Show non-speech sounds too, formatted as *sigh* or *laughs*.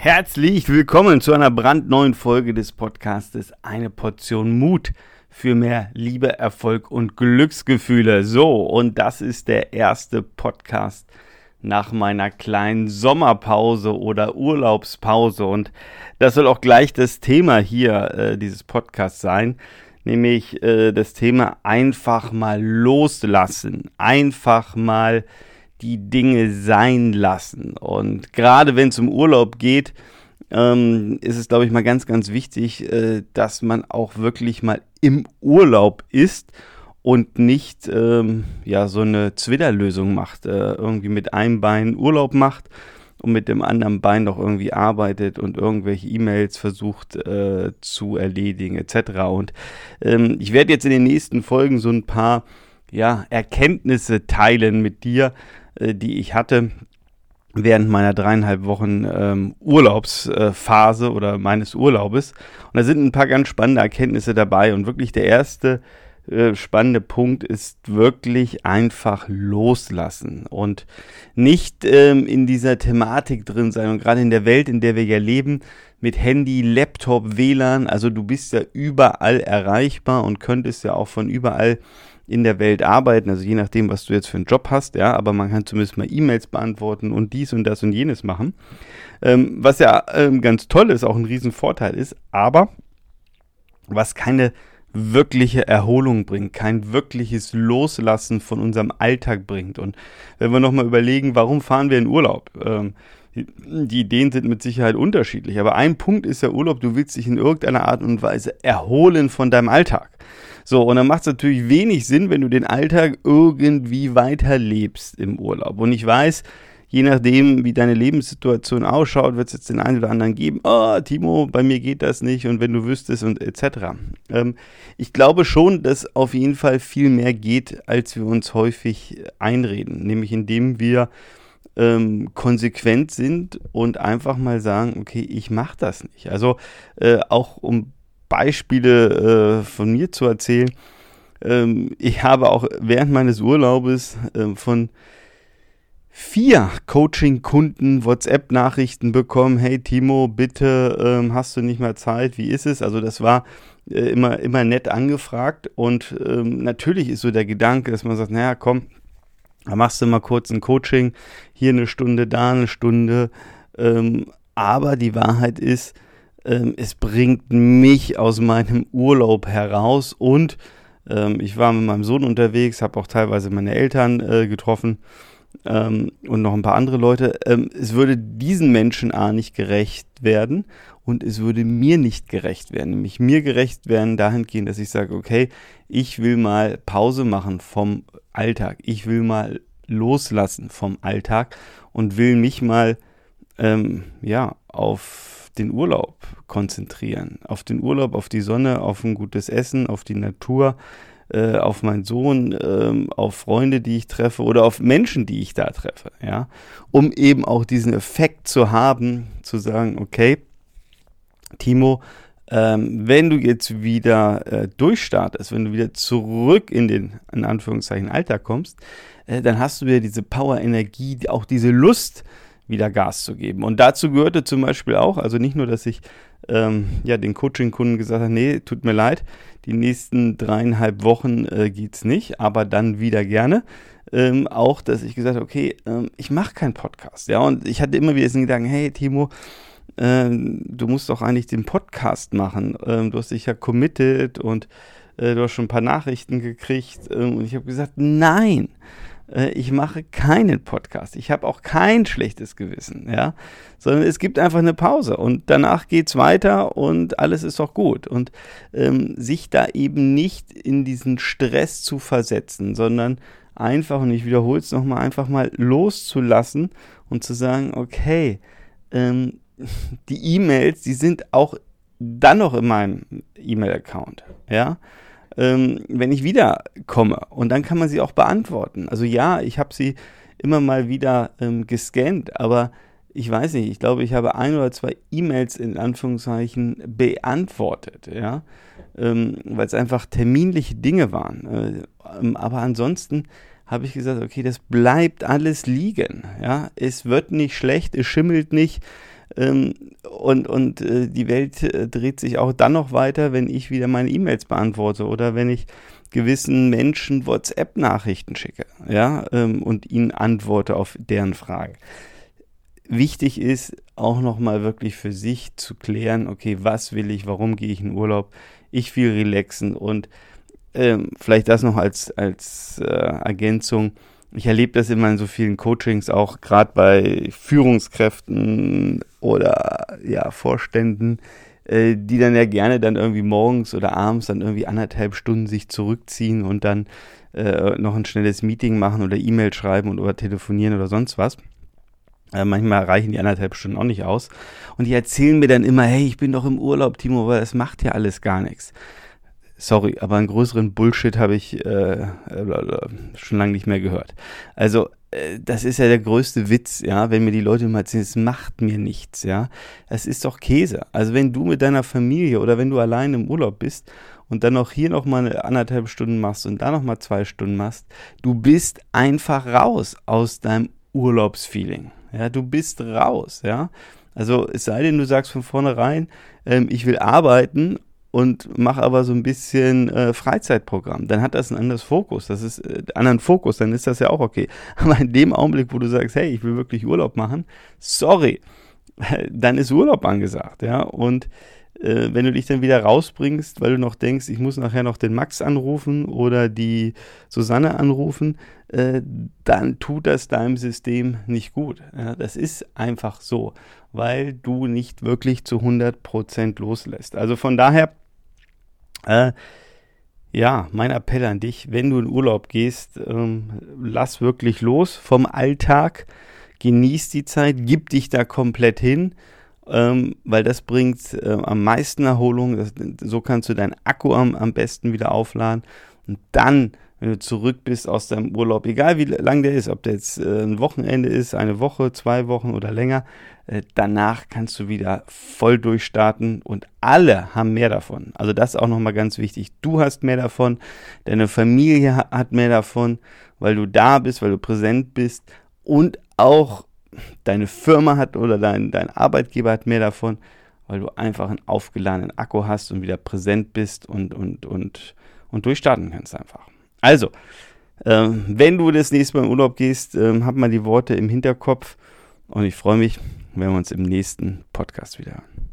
Herzlich willkommen zu einer brandneuen Folge des Podcastes Eine Portion Mut für mehr Liebe, Erfolg und Glücksgefühle. So, und das ist der erste Podcast nach meiner kleinen Sommerpause oder Urlaubspause. Und das soll auch gleich das Thema hier äh, dieses Podcasts sein, nämlich äh, das Thema einfach mal loslassen, einfach mal die Dinge sein lassen. Und gerade wenn es um Urlaub geht, ähm, ist es, glaube ich, mal ganz, ganz wichtig, äh, dass man auch wirklich mal im Urlaub ist und nicht ähm, ja so eine Zwitterlösung macht, äh, irgendwie mit einem Bein Urlaub macht und mit dem anderen Bein noch irgendwie arbeitet und irgendwelche E-Mails versucht äh, zu erledigen etc. Und ähm, ich werde jetzt in den nächsten Folgen so ein paar ja, Erkenntnisse teilen mit dir, äh, die ich hatte während meiner dreieinhalb Wochen ähm, Urlaubsphase oder meines Urlaubes. Und da sind ein paar ganz spannende Erkenntnisse dabei. Und wirklich der erste äh, spannende Punkt ist wirklich einfach loslassen und nicht ähm, in dieser Thematik drin sein. Und gerade in der Welt, in der wir ja leben, mit Handy, Laptop, WLAN, also du bist ja überall erreichbar und könntest ja auch von überall in der Welt arbeiten, also je nachdem, was du jetzt für einen Job hast, ja, aber man kann zumindest mal E-Mails beantworten und dies und das und jenes machen. Ähm, was ja ähm, ganz toll ist, auch ein Riesenvorteil ist, aber was keine wirkliche Erholung bringt, kein wirkliches Loslassen von unserem Alltag bringt. Und wenn wir nochmal überlegen, warum fahren wir in Urlaub? Ähm, die Ideen sind mit Sicherheit unterschiedlich, aber ein Punkt ist der Urlaub, du willst dich in irgendeiner Art und Weise erholen von deinem Alltag. So, und dann macht es natürlich wenig Sinn, wenn du den Alltag irgendwie weiterlebst im Urlaub. Und ich weiß, je nachdem, wie deine Lebenssituation ausschaut, wird es jetzt den einen oder anderen geben, oh, Timo, bei mir geht das nicht und wenn du wüsstest und etc. Ähm, ich glaube schon, dass auf jeden Fall viel mehr geht, als wir uns häufig einreden, nämlich indem wir ähm, konsequent sind und einfach mal sagen, okay, ich mache das nicht. Also äh, auch um Beispiele äh, von mir zu erzählen. Ähm, ich habe auch während meines Urlaubes äh, von vier Coaching-Kunden WhatsApp-Nachrichten bekommen. Hey Timo, bitte ähm, hast du nicht mehr Zeit? Wie ist es? Also das war äh, immer, immer nett angefragt und ähm, natürlich ist so der Gedanke, dass man sagt, naja, komm, da machst du mal kurz ein Coaching, hier eine Stunde, da eine Stunde. Ähm, aber die Wahrheit ist, ähm, es bringt mich aus meinem Urlaub heraus und ähm, ich war mit meinem Sohn unterwegs, habe auch teilweise meine Eltern äh, getroffen ähm, und noch ein paar andere Leute. Ähm, es würde diesen Menschen A nicht gerecht werden und es würde mir nicht gerecht werden. Nämlich mir gerecht werden dahingehend, dass ich sage, okay, ich will mal Pause machen vom Alltag. Ich will mal loslassen vom Alltag und will mich mal ähm, ja auf den Urlaub konzentrieren. Auf den Urlaub, auf die Sonne, auf ein gutes Essen, auf die Natur, äh, auf meinen Sohn, äh, auf Freunde, die ich treffe oder auf Menschen, die ich da treffe. Ja, um eben auch diesen Effekt zu haben, zu sagen, okay, Timo, ähm, wenn du jetzt wieder äh, durchstartest, wenn du wieder zurück in den, in Anführungszeichen, Alltag kommst, äh, dann hast du wieder diese Power, Energie, auch diese Lust, wieder Gas zu geben. Und dazu gehörte zum Beispiel auch, also nicht nur, dass ich ähm, ja, den Coaching-Kunden gesagt habe, nee, tut mir leid, die nächsten dreieinhalb Wochen äh, es nicht, aber dann wieder gerne. Ähm, auch, dass ich gesagt habe, okay, ähm, ich mache keinen Podcast. Ja, und ich hatte immer wieder den Gedanken, hey Timo, ähm, du musst doch eigentlich den Podcast machen. Ähm, du hast dich ja committed und äh, du hast schon ein paar Nachrichten gekriegt. Ähm, und ich habe gesagt, nein äh, ich mache keinen Podcast. Ich habe auch kein schlechtes Gewissen, ja, sondern es gibt einfach eine Pause und danach geht es weiter und alles ist auch gut. Und ähm, sich da eben nicht in diesen Stress zu versetzen, sondern einfach, und ich wiederhole es nochmal, einfach mal loszulassen und zu sagen, okay, ähm, die E-Mails, die sind auch dann noch in meinem E-Mail-Account, ja ähm, wenn ich wiederkomme. Und dann kann man sie auch beantworten. Also ja, ich habe sie immer mal wieder ähm, gescannt, aber ich weiß nicht, ich glaube, ich habe ein oder zwei E-Mails in Anführungszeichen beantwortet, ja, ähm, weil es einfach terminliche Dinge waren. Äh, ähm, aber ansonsten habe ich gesagt, okay, das bleibt alles liegen, ja, es wird nicht schlecht, es schimmelt nicht, ähm, und und äh, die Welt äh, dreht sich auch dann noch weiter, wenn ich wieder meine E-Mails beantworte oder wenn ich gewissen Menschen WhatsApp-Nachrichten schicke, ja, ähm, und ihnen antworte auf deren Fragen. Wichtig ist auch nochmal wirklich für sich zu klären, okay, was will ich, warum gehe ich in Urlaub? Ich will relaxen und ähm, vielleicht das noch als, als äh, Ergänzung. Ich erlebe das immer in so vielen Coachings, auch gerade bei Führungskräften oder ja, Vorständen, äh, die dann ja gerne dann irgendwie morgens oder abends dann irgendwie anderthalb Stunden sich zurückziehen und dann äh, noch ein schnelles Meeting machen oder E-Mail schreiben und oder telefonieren oder sonst was. Äh, manchmal reichen die anderthalb Stunden auch nicht aus. Und die erzählen mir dann immer, hey, ich bin doch im Urlaub, Timo, weil es macht ja alles gar nichts. Sorry, aber einen größeren Bullshit habe ich äh, äh, schon lange nicht mehr gehört. Also, äh, das ist ja der größte Witz, ja, wenn mir die Leute mal erzählen, es macht mir nichts, ja. Es ist doch Käse. Also, wenn du mit deiner Familie oder wenn du allein im Urlaub bist und dann noch hier noch mal eine anderthalb Stunden machst und da noch mal zwei Stunden machst, du bist einfach raus aus deinem Urlaubsfeeling. Ja, du bist raus, ja. Also es sei denn, du sagst von vornherein, ähm, ich will arbeiten und mache aber so ein bisschen äh, Freizeitprogramm, dann hat das einen anderen Fokus. Das ist äh, anderen Fokus, dann ist das ja auch okay. *laughs* Aber in dem Augenblick, wo du sagst, hey, ich will wirklich Urlaub machen, sorry, *laughs* dann ist Urlaub angesagt, ja. Und äh, wenn du dich dann wieder rausbringst, weil du noch denkst, ich muss nachher noch den Max anrufen oder die Susanne anrufen, äh, dann tut das deinem System nicht gut. Ja, das ist einfach so, weil du nicht wirklich zu 100% loslässt. Also von daher, äh, ja, mein Appell an dich, wenn du in Urlaub gehst, ähm, lass wirklich los vom Alltag, genieß die Zeit, gib dich da komplett hin ähm, weil das bringt äh, am meisten Erholung. Das, so kannst du deinen Akku am, am besten wieder aufladen. Und dann, wenn du zurück bist aus deinem Urlaub, egal wie lang der ist, ob der jetzt äh, ein Wochenende ist, eine Woche, zwei Wochen oder länger, äh, danach kannst du wieder voll durchstarten und alle haben mehr davon. Also das ist auch nochmal ganz wichtig. Du hast mehr davon, deine Familie hat mehr davon, weil du da bist, weil du präsent bist und auch deine Firma hat oder dein, dein Arbeitgeber hat mehr davon, weil du einfach einen aufgeladenen Akku hast und wieder präsent bist und, und, und, und durchstarten kannst einfach. Also, ähm, wenn du das nächste Mal in Urlaub gehst, ähm, hab mal die Worte im Hinterkopf und ich freue mich, wenn wir uns im nächsten Podcast wieder hören.